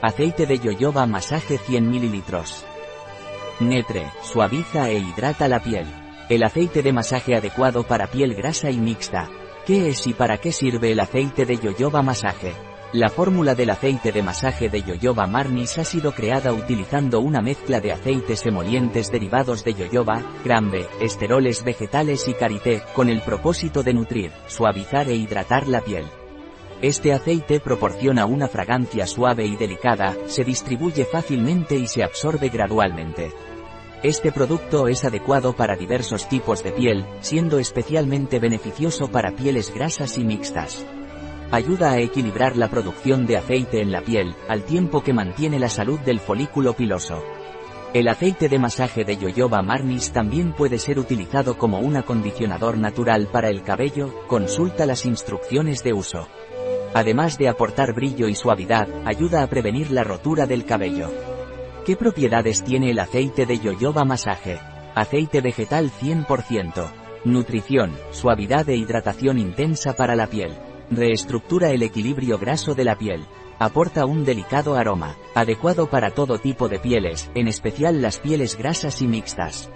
Aceite de yoyoba masaje 100 ml. Netre, suaviza e hidrata la piel. El aceite de masaje adecuado para piel grasa y mixta. ¿Qué es y para qué sirve el aceite de yoyoba masaje? La fórmula del aceite de masaje de yoyoba marnis ha sido creada utilizando una mezcla de aceites emolientes derivados de yoyoba, grambe, esteroles vegetales y karité, con el propósito de nutrir, suavizar e hidratar la piel. Este aceite proporciona una fragancia suave y delicada, se distribuye fácilmente y se absorbe gradualmente. Este producto es adecuado para diversos tipos de piel, siendo especialmente beneficioso para pieles grasas y mixtas. Ayuda a equilibrar la producción de aceite en la piel, al tiempo que mantiene la salud del folículo piloso. El aceite de masaje de Yoyoba Marnis también puede ser utilizado como un acondicionador natural para el cabello, consulta las instrucciones de uso. Además de aportar brillo y suavidad, ayuda a prevenir la rotura del cabello. ¿Qué propiedades tiene el aceite de yoyoba masaje? Aceite vegetal 100%. Nutrición, suavidad e hidratación intensa para la piel. Reestructura el equilibrio graso de la piel. Aporta un delicado aroma, adecuado para todo tipo de pieles, en especial las pieles grasas y mixtas.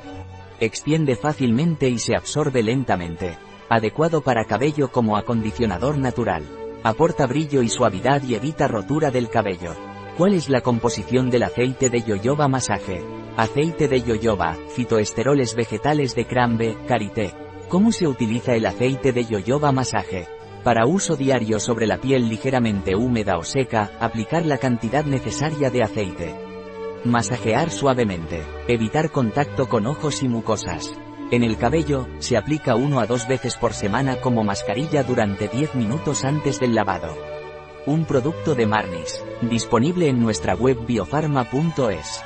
Extiende fácilmente y se absorbe lentamente. Adecuado para cabello como acondicionador natural. Aporta brillo y suavidad y evita rotura del cabello. ¿Cuál es la composición del aceite de yoyoba masaje? Aceite de yoyoba, fitoesteroles vegetales de crambe, karité. ¿Cómo se utiliza el aceite de yoyoba masaje? Para uso diario sobre la piel ligeramente húmeda o seca, aplicar la cantidad necesaria de aceite. Masajear suavemente. Evitar contacto con ojos y mucosas. En el cabello, se aplica uno a dos veces por semana como mascarilla durante 10 minutos antes del lavado. Un producto de Marnis, disponible en nuestra web biofarma.es.